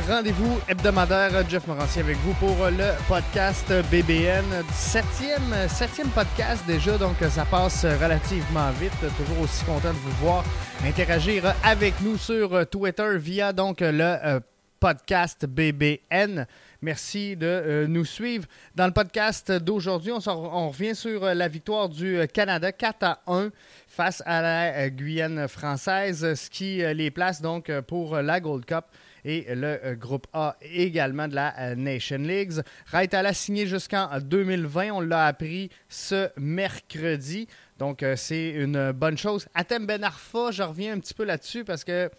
rendez-vous hebdomadaire. Jeff Morancier avec vous pour le podcast BBN. Septième, septième podcast déjà, donc ça passe relativement vite. Toujours aussi content de vous voir interagir avec nous sur Twitter via donc le euh, podcast BBN. Merci de euh, nous suivre. Dans le podcast d'aujourd'hui, on, on, revient sur la victoire du Canada 4 à 1 face à la Guyane française, ce qui les place donc pour la Gold Cup et le groupe A également de la Nation League. Wright a signé jusqu'en 2020. On l'a appris ce mercredi. Donc, c'est une bonne chose. Atem Ben Arfa, je reviens un petit peu là-dessus parce que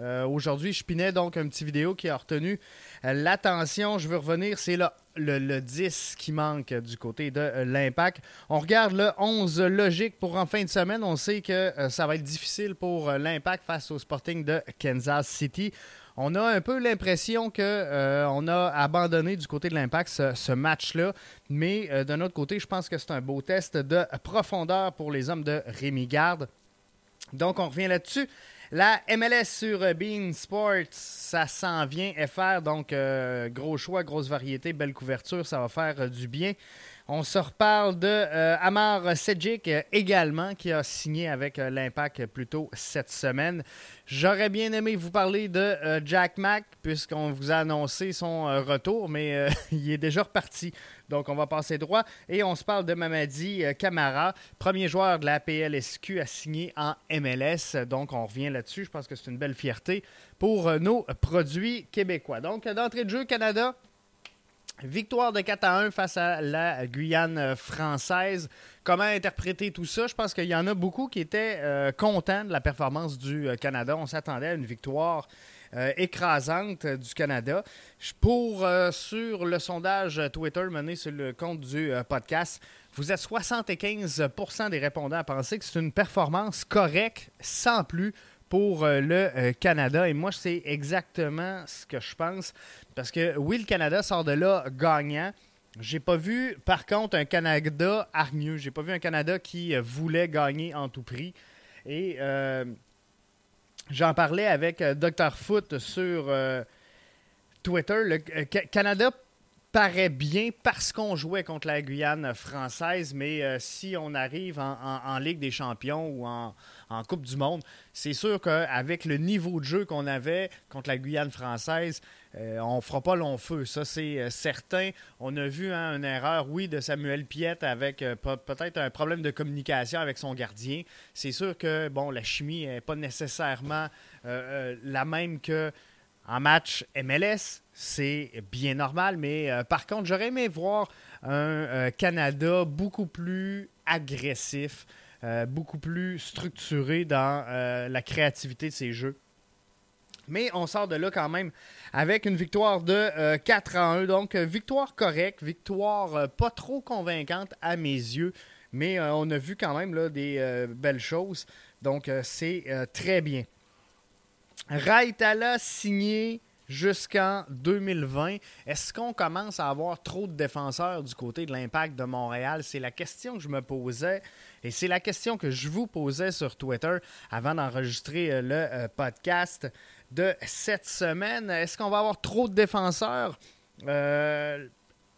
euh, aujourd'hui, je pinais donc un petit vidéo qui a retenu euh, l'attention. Je veux revenir, c'est le, le, 10 qui manque du côté de euh, l'impact. On regarde le 11 logique pour en fin de semaine. On sait que ça va être difficile pour l'impact face au Sporting de Kansas City. On a un peu l'impression qu'on a abandonné du côté de l'impact ce, match-là. Mais d'un autre côté, je pense que c'est un beau test de profondeur pour les hommes de Rémi Garde. Donc, on revient là-dessus. La MLS sur Bean Sports, ça s'en vient FR, donc euh, gros choix, grosse variété, belle couverture, ça va faire euh, du bien. On se reparle de euh, Amar Sedjic également, qui a signé avec l'Impact plus tôt cette semaine. J'aurais bien aimé vous parler de Jack Mack, puisqu'on vous a annoncé son retour, mais il est déjà reparti. Donc, on va passer droit. Et on se parle de Mamadi euh, Camara, premier joueur de la PLSQ à signer en MLS. Donc, on revient là-dessus. Je pense que c'est une belle fierté pour euh, nos produits québécois. Donc, d'entrée de jeu, Canada. Victoire de 4 à 1 face à la Guyane euh, française. Comment interpréter tout ça? Je pense qu'il y en a beaucoup qui étaient contents de la performance du Canada. On s'attendait à une victoire euh, écrasante du Canada. Pour, euh, sur le sondage Twitter mené sur le compte du euh, podcast, vous êtes 75% des répondants à penser que c'est une performance correcte, sans plus, pour le Canada. Et moi, c'est exactement ce que je pense. Parce que oui, le Canada sort de là gagnant. J'ai pas vu, par contre, un Canada hargneux. J'ai pas vu un Canada qui voulait gagner en tout prix. Et J'en parlais avec euh, Dr. Foot sur euh, Twitter. Le euh, Canada paraît bien parce qu'on jouait contre la Guyane française, mais si on arrive en, Ligue des champions ou en, Coupe du Monde, c'est sûr qu'avec le niveau de jeu qu'on avait contre la Guyane française, on ne fera pas long feu. Ça, c'est certain. On a vu hein, une erreur, oui, de Samuel Piette avec peut-être un problème de communication avec son gardien. C'est sûr que, bon, la chimie n'est pas nécessairement la même que en match MLS, c'est bien normal, mais euh, par contre, j'aurais aimé voir un euh, Canada beaucoup plus agressif, euh, beaucoup plus structuré dans la créativité de ses jeux. Mais on sort de là quand même avec une victoire de 4 à 1. Donc, victoire correcte, victoire pas trop convaincante à mes yeux. Mais on a vu quand même là, des belles choses. Donc, c'est très bien. Raitala signé jusqu'en 2020. Est-ce qu'on commence à avoir trop de défenseurs du côté de l'impact de Montréal? C'est la question que je me posais et c'est la question que je vous posais sur Twitter avant d'enregistrer euh, le euh, podcast de cette semaine. Est-ce qu'on va avoir trop de défenseurs? Euh,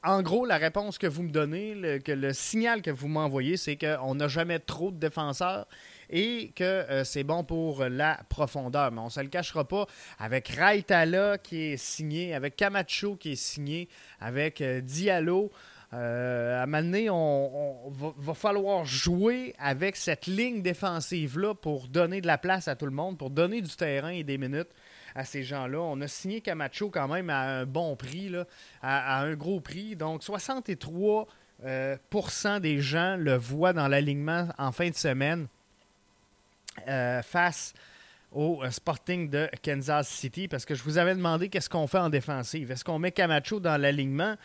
en gros, la réponse que vous me donnez, le, que le signal que vous m'envoyez, c'est qu'on n'a jamais trop de défenseurs et que euh, c'est bon pour la profondeur. Mais on ne se le cachera pas. Avec Raitala qui est signé, avec Camacho qui est signé, avec euh, Diallo. Euh, à un moment on, va, falloir jouer avec cette ligne défensive-là pour donner de la place à tout le monde, pour donner du terrain et des minutes à ces gens-là. On a signé Camacho quand même à un bon prix, à, un gros prix. Donc 63% des gens le voient dans l'alignement en fin de semaine. Euh, face au euh, Sporting de Kansas City parce que je vous avais demandé qu'est-ce qu'on fait en défensive. Est-ce qu'on met Camacho dans l'alignement?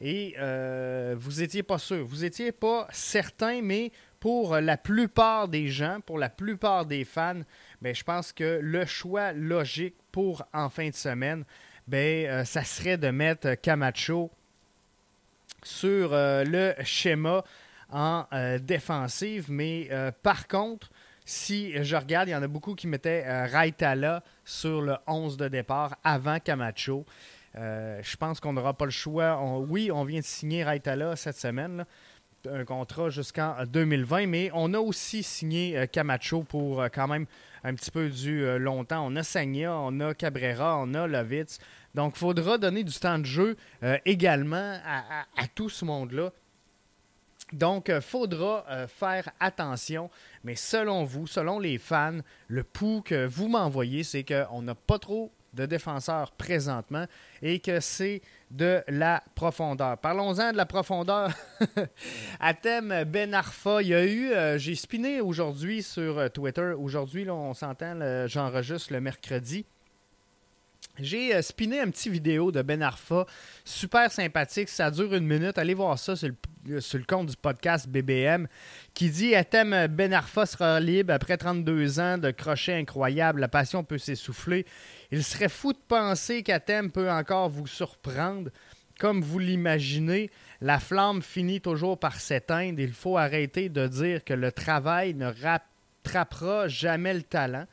Et euh, vous étiez pas sûr, vous étiez pas certain, mais pour la plupart des gens, pour la plupart des fans, ben, je pense que le choix logique pour en fin de semaine, ben, ça serait de mettre Camacho sur le schéma en défensive. Mais par contre, si je regarde, il y en a beaucoup qui mettaient Raitala sur le 11 de départ avant Camacho. je pense qu'on n'aura pas le choix. oui, on vient de signer Raitala cette semaine. un contrat jusqu'en 2020, mais on a aussi signé Camacho pour quand même un petit peu du longtemps. On a Sagna, on a Cabrera, on a Lovitz. Donc, il faudra donner du temps de jeu également à tout ce monde-là. Donc, il euh, faudra euh, faire attention. Mais selon vous, selon les fans, le pouls que vous m'envoyez, c'est qu'on n'a pas trop de défenseurs présentement et que c'est de la profondeur. Parlons-en de la profondeur. à thème Ben il y a eu, euh, j'ai spiné aujourd'hui sur Twitter. Aujourd'hui, on s'entend, j'enregistre le mercredi. J'ai spiné un petit vidéo de Ben Arfa, super sympathique. Ça dure une minute. Allez voir ça sur le le compte du podcast BBM, qui dit Atem Ben Arfa sera libre après 32 ans de crochet incroyable. La passion peut s'essouffler. Il serait fou de penser qu'Atem peut encore vous surprendre. Comme vous l'imaginez, la flamme finit toujours par s'éteindre. Il faut arrêter de dire que le travail ne rattrapera jamais le talent.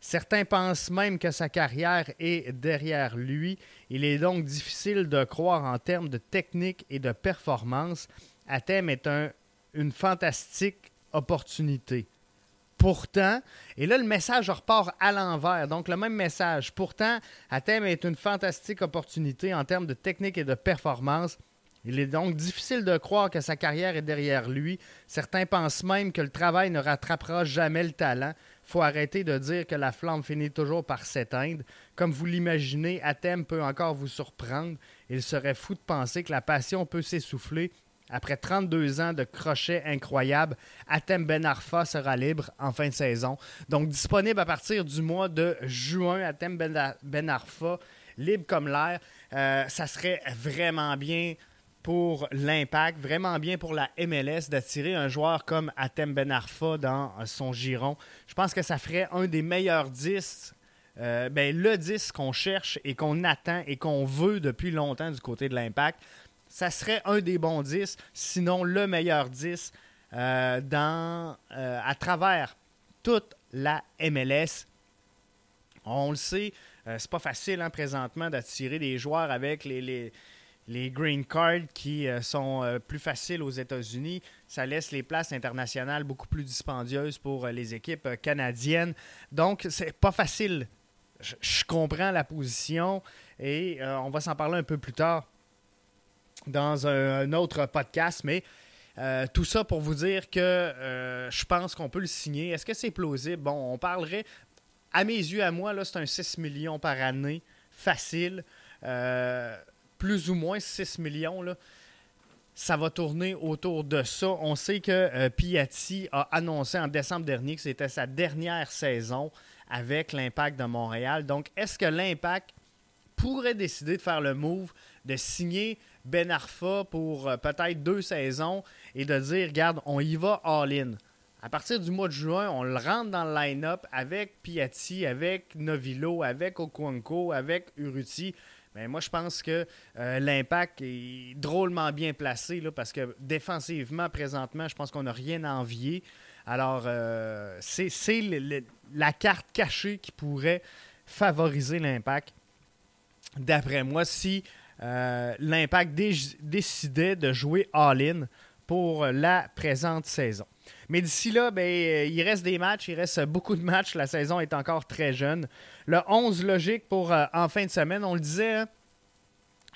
Certains pensent même que sa carrière est derrière lui. Il est donc difficile de croire en termes de technique et de performance. Athème est un, une fantastique opportunité. Pourtant, et là le message repart à l'envers, donc le même message. Pourtant, Athème est une fantastique opportunité en termes de technique et de performance. Il est donc difficile de croire que sa carrière est derrière lui. Certains pensent même que le travail ne rattrapera jamais le talent. faut arrêter de dire que la flamme finit toujours par s'éteindre. Comme vous l'imaginez, Athème peut encore vous surprendre. Il serait fou de penser que la passion peut s'essouffler après 32 ans de crochet incroyable, Atem Ben Arfa sera libre en fin de saison. Donc disponible à partir du mois de juin, Atem Ben, ben Arfa, libre comme l'air. Euh, ça serait vraiment bien pour l'impact, vraiment bien pour la MLS d'attirer un joueur comme Atem Ben Arfa dans son giron. Je pense que ça ferait un des meilleurs 10 euh, ben, le 10 qu'on cherche et qu'on attend et qu'on veut depuis longtemps du côté de l'impact ça serait un des bons 10, sinon le meilleur 10 euh, dans, euh, à travers toute la MLS. On le sait, c'est pas facile hein, présentement d'attirer des joueurs avec les, green cards qui sont plus faciles aux États-Unis. Ça laisse les places internationales beaucoup plus dispendieuses pour les équipes canadiennes. Donc, c'est pas facile. je comprends la position et on va s'en parler un peu plus tard dans un, autre podcast, mais euh, tout ça pour vous dire que euh, je pense qu'on peut le signer. Est-ce que c'est plausible? Bon, on parlerait, à mes yeux, à moi, là, c'est un 6 millions par année, facile. Euh, plus ou moins 6 millions. Ça va tourner autour de ça. On sait que Piatti a annoncé en décembre dernier que c'était sa dernière saison avec l'Impact de Montréal. Donc, est-ce que l'Impact pourrait décider de faire le move, de signer ben Arfa pour euh, peut-être deux saisons et de dire, regarde, on y va all-in? À partir du mois de juin, on le rentre dans le line-up avec Piatti, avec Novilo, avec Okuanko, avec Uruti. Mais moi, je pense que euh, l'impact est drôlement bien placé là, parce que défensivement, présentement, je pense qu'on n'a rien à envier. Alors, euh, c'est la carte cachée qui pourrait favoriser l'impact. D'après moi, si euh, l'Impact décidait de jouer all-in pour la présente saison. Mais d'ici là, ben, il reste des matchs, il reste beaucoup de matchs. La saison est encore très jeune. Le 11 logique pour euh, en fin de semaine, on le disait. Hein,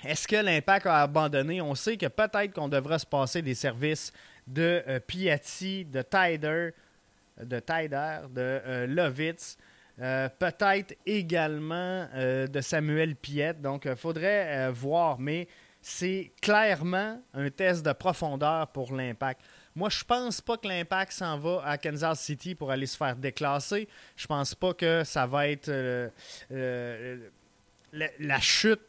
est-ce que l'Impact a abandonné? On sait que peut-être qu'on devra se passer des services de Piatti, de Tyder, de Tyder, de Lovitz. Euh, peut-être également euh, de Samuel Piette. Donc, il euh, faudrait voir, mais c'est clairement un test de profondeur pour l'impact. Moi, je pense pas que l'impact s'en va à Kansas City pour aller se faire déclasser. Je pense pas que ça va être la, chute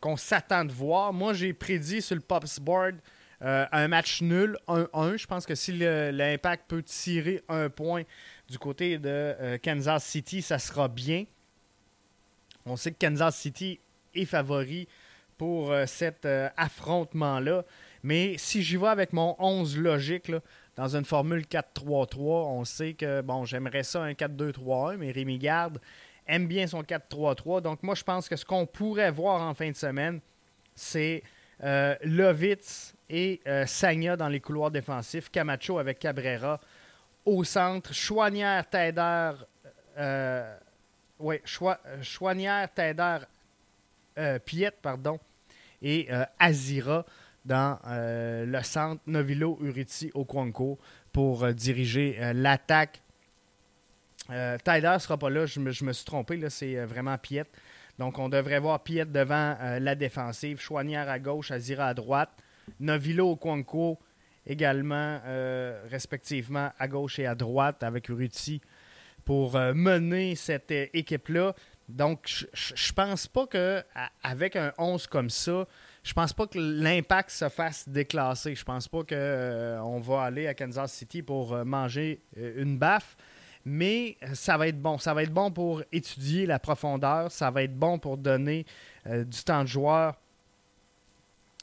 qu'on s'attend de voir. Moi, j'ai prédit sur le Pops Board un match nul, 1-1. Je pense que si l'impact peut tirer un point du côté de euh, Kansas City, ça sera bien. On sait que Kansas City est favori pour euh, cet euh, affrontement-là. Mais si j'y vais avec mon 11 logique, dans une formule 4-3-3. On sait que, bon, j'aimerais ça un 4-2-3-1, mais Rémi Garde aime bien son 4-3-3. Donc, moi, je pense que ce qu'on pourrait voir en fin de semaine, c'est euh, Lovitz et euh, Sagna dans les couloirs défensifs, Camacho avec Cabrera au centre, Chouanière, Taider, euh, oui, Chouanière, Taider, Piette, pardon, et Azira dans le centre, Novilo, Uriti, Okwanko pour diriger l'attaque. Taider ne sera pas là, je me, suis trompé, là, c'est vraiment Piette. Donc, on devrait voir Piet devant euh, la défensive, Chouanière à gauche, Azira à droite, Novilo Kwanko également, euh, respectivement, à gauche et à droite, avec Uruti pour euh, mener cette équipe-là. Donc, je pense pas que avec un 11 comme ça, je pense pas que l'impact se fasse déclasser. Je pense pas qu'on va aller à Kansas City pour manger une baffe mais ça va être bon. Ça va être bon pour étudier la profondeur. Ça va être bon pour donner euh, du temps de joueur,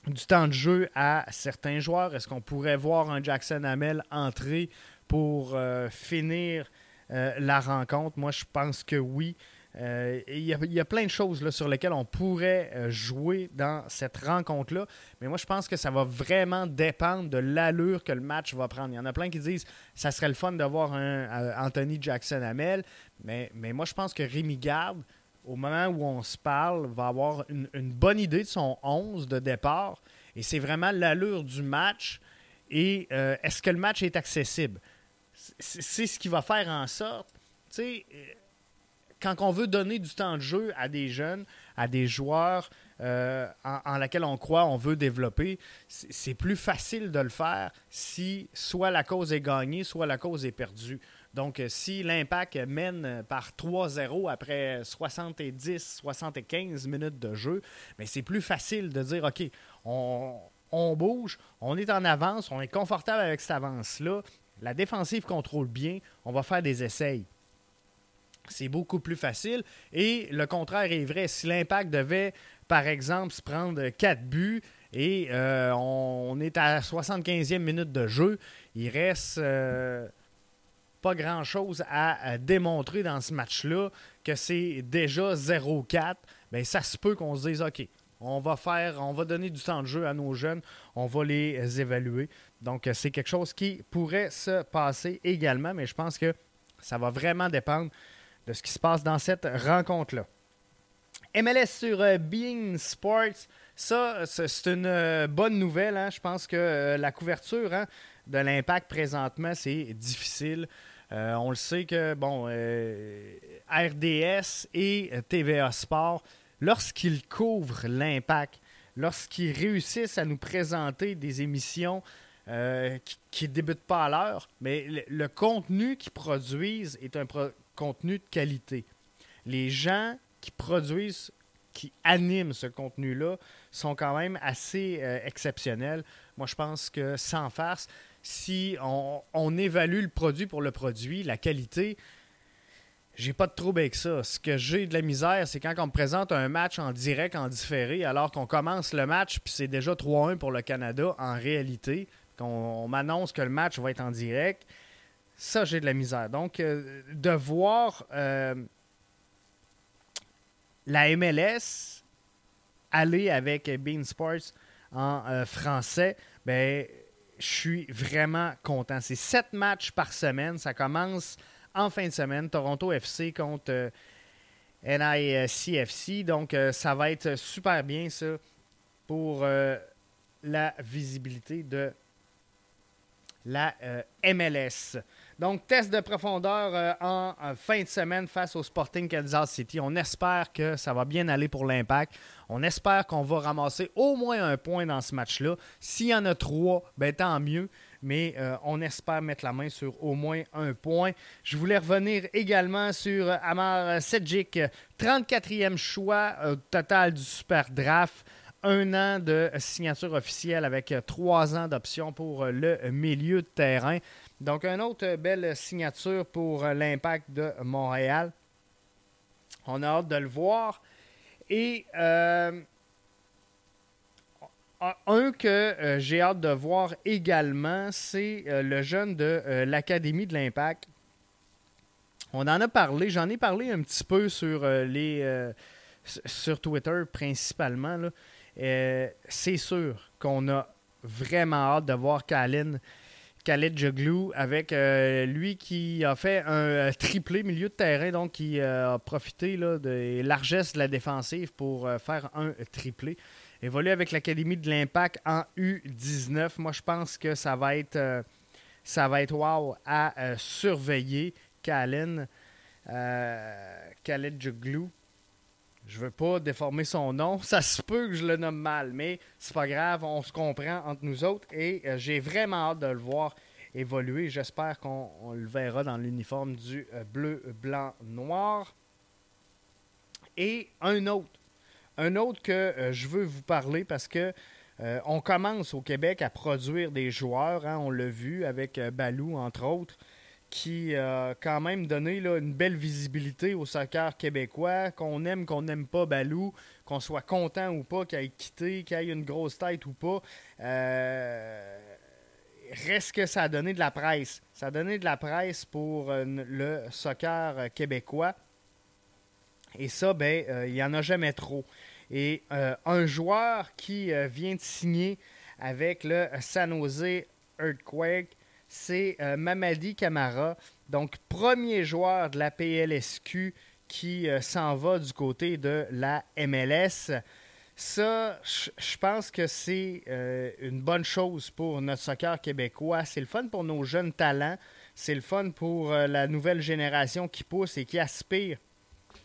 du temps de jeu à certains joueurs. Est-ce qu'on pourrait voir un Jackson Hamel entrer pour euh, finir euh, la rencontre? Moi, je pense que oui. Euh, il y, a plein de choses sur lesquelles on pourrait euh, jouer dans cette rencontre-là. Mais moi, je pense que ça va vraiment dépendre de l'allure que le match va prendre. Il y en a plein qui disent ça serait le fun de voir un euh, Anthony Jackson Hamel. Mais, mais moi, je pense que Rémi Garde, au moment où on se parle, va avoir une, bonne idée de son 11 de départ. Et c'est vraiment l'allure du match. Et est-ce que le match est accessible? C'est ce qui va faire en sorte. Tu sais, quand on veut donner du temps de jeu à des jeunes, à des joueurs euh, en, en laquelle on croit, on veut développer, c'est plus facile de le faire si soit la cause est gagnée, soit la cause est perdue. Donc, euh, si l'impact mène par 3-0 après 70-75 minutes de jeu, c'est plus facile de dire, OK, on bouge, on est en avance, on est confortable avec cette avance-là, la défensive contrôle bien, on va faire des essais c'est beaucoup plus facile. Et le contraire est vrai. Si l'impact devait, par exemple, se prendre 4 buts et euh, on, est à 75e minute de jeu, il reste euh, pas grand-chose à, démontrer dans ce match-là, que c'est déjà 0-4. Bien, ça se peut qu'on se dise, OK, on va faire, on va donner du temps de jeu à nos jeunes, on va les évaluer. Donc, c'est quelque chose qui pourrait se passer également, mais je pense que ça va vraiment dépendre de ce qui se passe dans cette rencontre-là. MLS sur euh, Being Sports, ça, c'est une euh, bonne nouvelle. Hein. Je pense que euh, la couverture hein, de l'impact présentement, c'est difficile. on le sait que, bon, RDS et TVA Sport, lorsqu'ils couvrent l'impact, lorsqu'ils réussissent à nous présenter des émissions qui ne débutent pas à l'heure, mais le, contenu qu'ils produisent est un, contenu de qualité. Les gens qui produisent, qui animent ce contenu-là, sont quand même assez euh, exceptionnels. Moi, je pense que sans farce, si on, évalue le produit pour le produit, la qualité, j'ai pas de trouble avec ça. Ce que j'ai de la misère, c'est quand on me présente un match en direct, en différé, alors qu'on commence le match, puis c'est déjà 3-1 pour le Canada en réalité, qu'on m'annonce que le match va être en direct. Ça, j'ai de la misère. Donc, euh, de voir euh, la MLS aller avec Bean Sports en euh, français, ben, je suis vraiment content. C'est sept matchs par semaine. Ça commence en fin de semaine. Toronto FC contre NICFC. Donc, ça va être super bien, ça, pour la visibilité de la MLS. Donc, test de profondeur euh, en, fin de semaine face au Sporting Kansas City. On espère que ça va bien aller pour l'impact. On espère qu'on va ramasser au moins un point dans ce match-là. S'il y en a trois, ben, tant mieux. Mais euh, on espère mettre la main sur au moins un point. Je voulais revenir également sur Amar Sedjic, 34e choix total du Super Draft un an de signature officielle avec trois ans d'option pour le milieu de terrain. Donc, une autre belle signature pour l'impact de Montréal. On a hâte de le voir. Et euh, un que j'ai hâte de voir également, c'est le jeune de l'Académie de l'Impact. On en a parlé, j'en ai parlé un petit peu sur les sur Twitter principalement. C'est sûr qu'on a vraiment hâte de voir Kalin Khaled Joglou avec euh, lui qui a fait un euh, triplé milieu de terrain, donc qui euh, a profité là, de largesses de la défensive pour faire un triplé. Évolue avec l'Académie de l'Impact en U19. Moi, je pense que ça va être, ça va être wow à surveiller. Kalen, Khaled Joglou. Je veux pas déformer son nom. Ça se peut que je le nomme mal, mais c'est pas grave. On se comprend entre nous autres et euh, j'ai vraiment hâte de le voir évoluer. J'espère qu'on le verra dans l'uniforme du euh, bleu, blanc, noir. Et un autre. Un autre que euh, je veux vous parler parce que on commence au Québec à produire des joueurs. Hein. on l'a vu avec Balou, entre autres qui a quand même donné une belle visibilité au soccer québécois, qu'on aime, qu'on n'aime pas Balou, qu'on soit content ou pas qu'il ait quitté, qu'il ait une grosse tête ou pas. Euh, reste que ça a donné de la presse. Ça a donné de la presse pour euh, le soccer québécois. Et ça, ben, euh, il n'y en a jamais trop. Et un joueur qui vient de signer avec le San Jose Earthquake, c'est euh, Mamadi Camara, donc premier joueur de la PLSQ qui euh, s'en va du côté de la MLS. Ça, je pense que c'est euh, une bonne chose pour notre soccer québécois. C'est le fun pour nos jeunes talents. C'est le fun pour la nouvelle génération qui pousse et qui aspire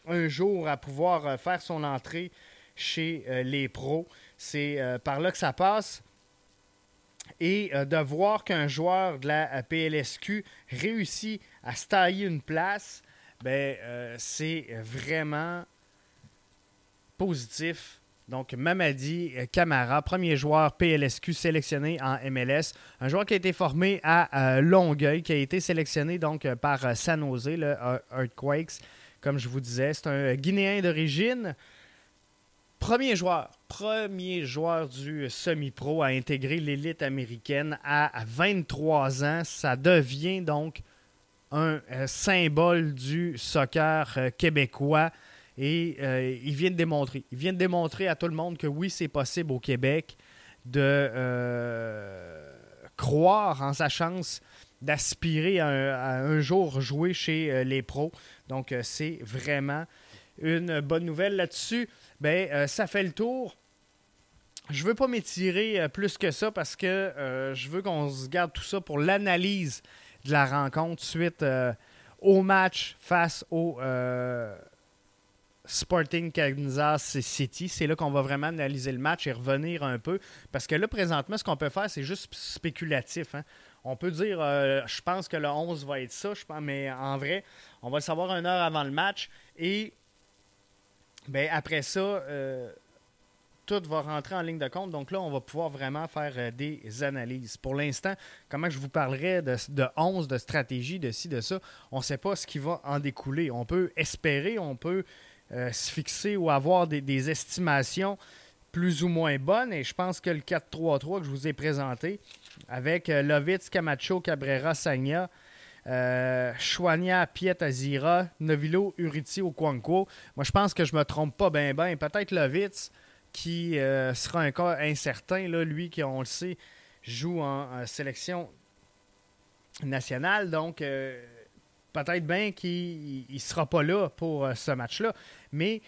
un jour à pouvoir faire son entrée chez les pros. C'est par là que ça passe et euh, de voir qu'un joueur de la euh, PLSQ réussit à se tailler une place, ben, euh, c'est vraiment positif. Donc, Mamadi Camara, premier joueur PLSQ sélectionné en MLS. Un joueur qui a été formé à Longueuil, qui a été sélectionné donc par San Jose, le Earthquakes. Comme je vous disais, c'est un Guinéen d'origine. Premier joueur, premier joueur du semi-pro à intégrer l'élite américaine à 23 ans. Ça devient donc un euh, symbole du soccer euh, québécois. Et euh, il vient de démontrer. Il vient démontrer à tout le monde que oui, c'est possible au Québec de croire en sa chance d'aspirer à, un jour jouer chez les pros. Donc, c'est vraiment une bonne nouvelle là-dessus ben, ça fait le tour. Je veux pas m'étirer euh, plus que ça parce que euh, je veux qu'on se garde tout ça pour l'analyse de la rencontre suite au match face au Sporting Kansas City. C'est là qu'on va vraiment analyser le match et revenir un peu. Parce que là, présentement, ce qu'on peut faire, c'est juste spéculatif. Hein. On peut dire, je pense que le 11 va être ça, je mais en vrai, on va le savoir une heure avant le match. Et ben, après ça, euh, tout va rentrer en ligne de compte. Donc là, on va pouvoir vraiment faire euh, des analyses. Pour l'instant, comment je vous parlerai de, de 11, de stratégie, de ci, de ça, on ne sait pas ce qui va en découler. On peut espérer, on peut euh, se fixer ou avoir des, estimations plus ou moins bonnes. Et je pense que le 4-3-3 que je vous ai présenté, avec Lovitz, Camacho, Cabrera, Sagna, euh, Chouania, Piet Azira, Novilo, Uriti, Okwanko. Moi, je pense que je me trompe pas bien, bien. Peut-être Lovitz, qui euh, sera un cas incertain. Là, lui, qui, on le sait, joue en, sélection nationale. Donc, euh, peut-être bien qu'il ne sera pas là pour ce match-là. Mais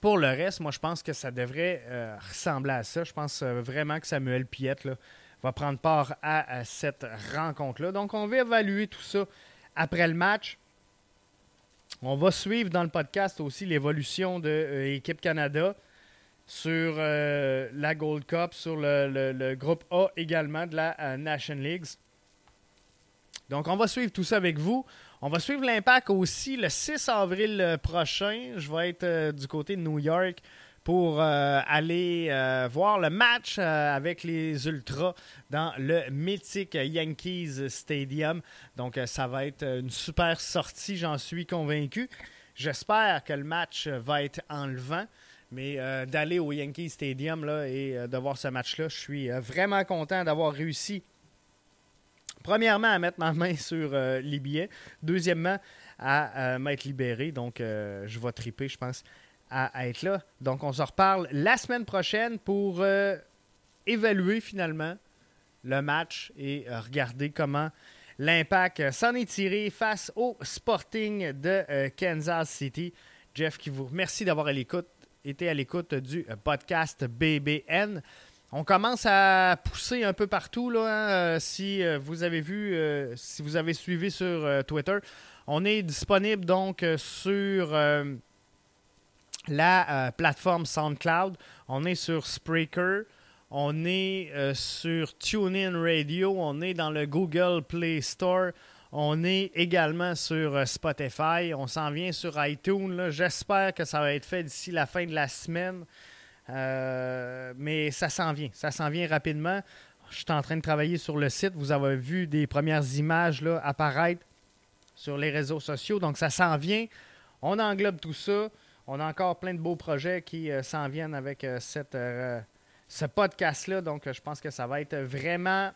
pour le reste, moi, je pense que ça devrait ressembler à ça. Je pense vraiment que Samuel Piet, là, va prendre part à, cette rencontre-là. Donc, on va évaluer tout ça après le match. On va suivre dans le podcast aussi l'évolution de l'équipe euh, Canada sur euh, la Gold Cup, sur le, groupe A également de la euh, National League. Donc, on va suivre tout ça avec vous. On va suivre l'impact aussi le 6 avril prochain. Je vais être du côté de New York pour euh, aller euh, voir le match euh, avec les Ultras dans le mythique Yankees Stadium. Donc, ça va être une super sortie, j'en suis convaincu. J'espère que le match va être enlevant. Mais d'aller au Yankee Stadium là, et de voir ce match-là, je suis vraiment content d'avoir réussi premièrement, à mettre ma main sur les billets. Deuxièmement, à m'être libéré. Donc, je vais triper, je pense, à, être là. Donc, on se reparle la semaine prochaine pour évaluer finalement le match et regarder comment l'impact s'en est tiré face au Sporting de euh, Kansas City. Jeff, qui vous remercie d'avoir été à l'écoute du euh, podcast BBN. On commence à pousser un peu partout. Là, hein, euh, si vous avez vu, si vous avez suivi sur Twitter, on est disponible donc sur la plateforme SoundCloud. On est sur Spreaker. On est euh, sur TuneIn Radio, on est dans le Google Play Store, on est également sur euh, Spotify, on s'en vient sur iTunes. J'espère que ça va être fait d'ici la fin de la semaine. Euh, mais ça s'en vient, ça s'en vient rapidement. Je suis en train de travailler sur le site. Vous avez vu des premières images là, apparaître sur les réseaux sociaux. Donc ça s'en vient. On englobe tout ça. On a encore plein de beaux projets qui s'en viennent avec cette ce podcast-là. Donc, je pense que ça va être vraiment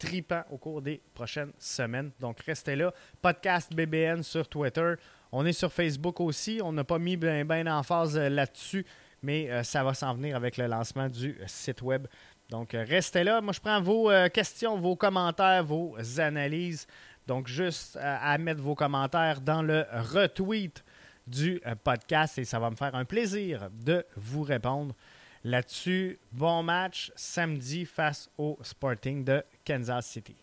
tripant au cours des prochaines semaines. Donc, restez là. Podcast BBN sur Twitter. On est sur Facebook aussi. On n'a pas mis bien ben en phase euh, là-dessus, mais euh, ça va s'en venir avec le lancement du site web. Donc, euh, restez là. Moi, je prends vos questions, vos commentaires, vos analyses. Donc, juste à mettre vos commentaires dans le retweet du podcast et ça va me faire un plaisir de vous répondre. Là-dessus, bon match samedi face au Sporting de Kansas City.